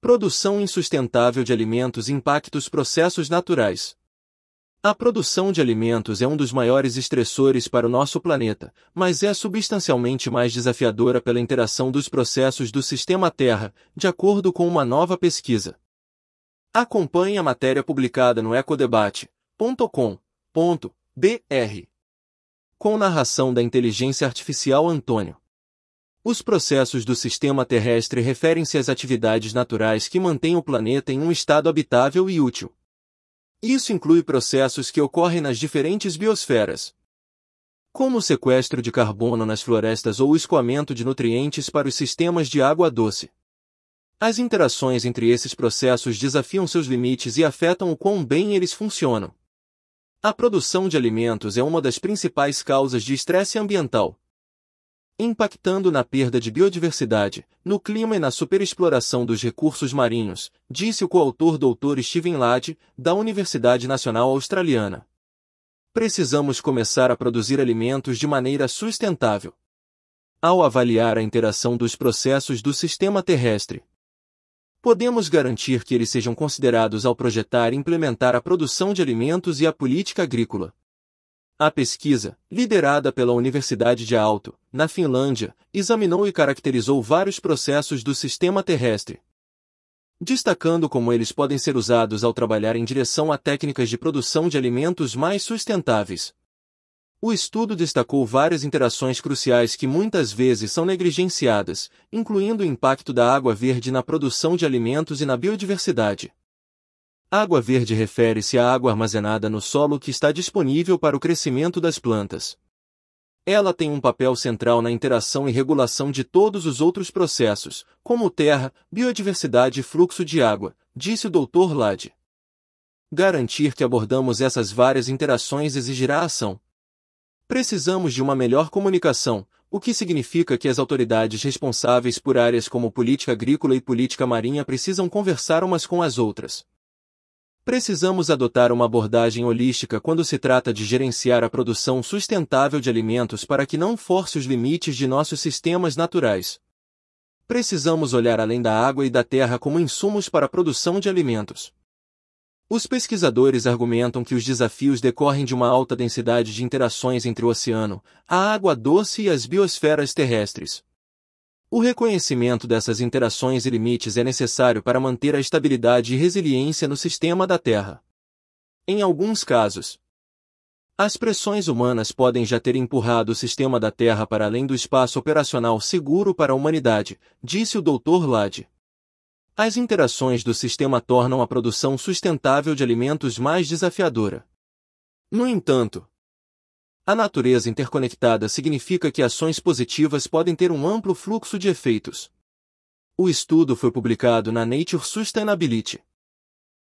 Produção insustentável de alimentos impacta os processos naturais. A produção de alimentos é um dos maiores estressores para o nosso planeta, mas é substancialmente mais desafiadora pela interação dos processos do sistema Terra, de acordo com uma nova pesquisa. Acompanhe a matéria publicada no ecodebate.com.br. Com narração da inteligência artificial Antônio. Os processos do sistema terrestre referem-se às atividades naturais que mantêm o planeta em um estado habitável e útil. Isso inclui processos que ocorrem nas diferentes biosferas, como o sequestro de carbono nas florestas ou o escoamento de nutrientes para os sistemas de água doce. As interações entre esses processos desafiam seus limites e afetam o quão bem eles funcionam. A produção de alimentos é uma das principais causas de estresse ambiental, impactando na perda de biodiversidade, no clima e na superexploração dos recursos marinhos, disse o coautor Dr. Steven Ladd, da Universidade Nacional Australiana. Precisamos começar a produzir alimentos de maneira sustentável. Ao avaliar a interação dos processos do sistema terrestre, podemos garantir que eles sejam considerados ao projetar e implementar a produção de alimentos e a política agrícola. A pesquisa, liderada pela Universidade de Aalto, na Finlândia, examinou e caracterizou vários processos do sistema terrestre, destacando como eles podem ser usados ao trabalhar em direção a técnicas de produção de alimentos mais sustentáveis. O estudo destacou várias interações cruciais que muitas vezes são negligenciadas, incluindo o impacto da água verde na produção de alimentos e na biodiversidade. Água verde refere-se à água armazenada no solo que está disponível para o crescimento das plantas. Ela tem um papel central na interação e regulação de todos os outros processos, como terra, biodiversidade e fluxo de água, disse o Dr. Ladd. Garantir que abordamos essas várias interações exigirá ação. Precisamos de uma melhor comunicação, o que significa que as autoridades responsáveis por áreas como política agrícola e política marinha precisam conversar umas com as outras. Precisamos adotar uma abordagem holística quando se trata de gerenciar a produção sustentável de alimentos para que não force os limites de nossos sistemas naturais. Precisamos olhar além da água e da terra como insumos para a produção de alimentos. Os pesquisadores argumentam que os desafios decorrem de uma alta densidade de interações entre o oceano, a água doce e as biosferas terrestres. O reconhecimento dessas interações e limites é necessário para manter a estabilidade e resiliência no sistema da Terra. Em alguns casos, as pressões humanas podem já ter empurrado o sistema da Terra para além do espaço operacional seguro para a humanidade, disse o Dr. Ladd. As interações do sistema tornam a produção sustentável de alimentos mais desafiadora. No entanto, a natureza interconectada significa que ações positivas podem ter um amplo fluxo de efeitos. O estudo foi publicado na Nature Sustainability.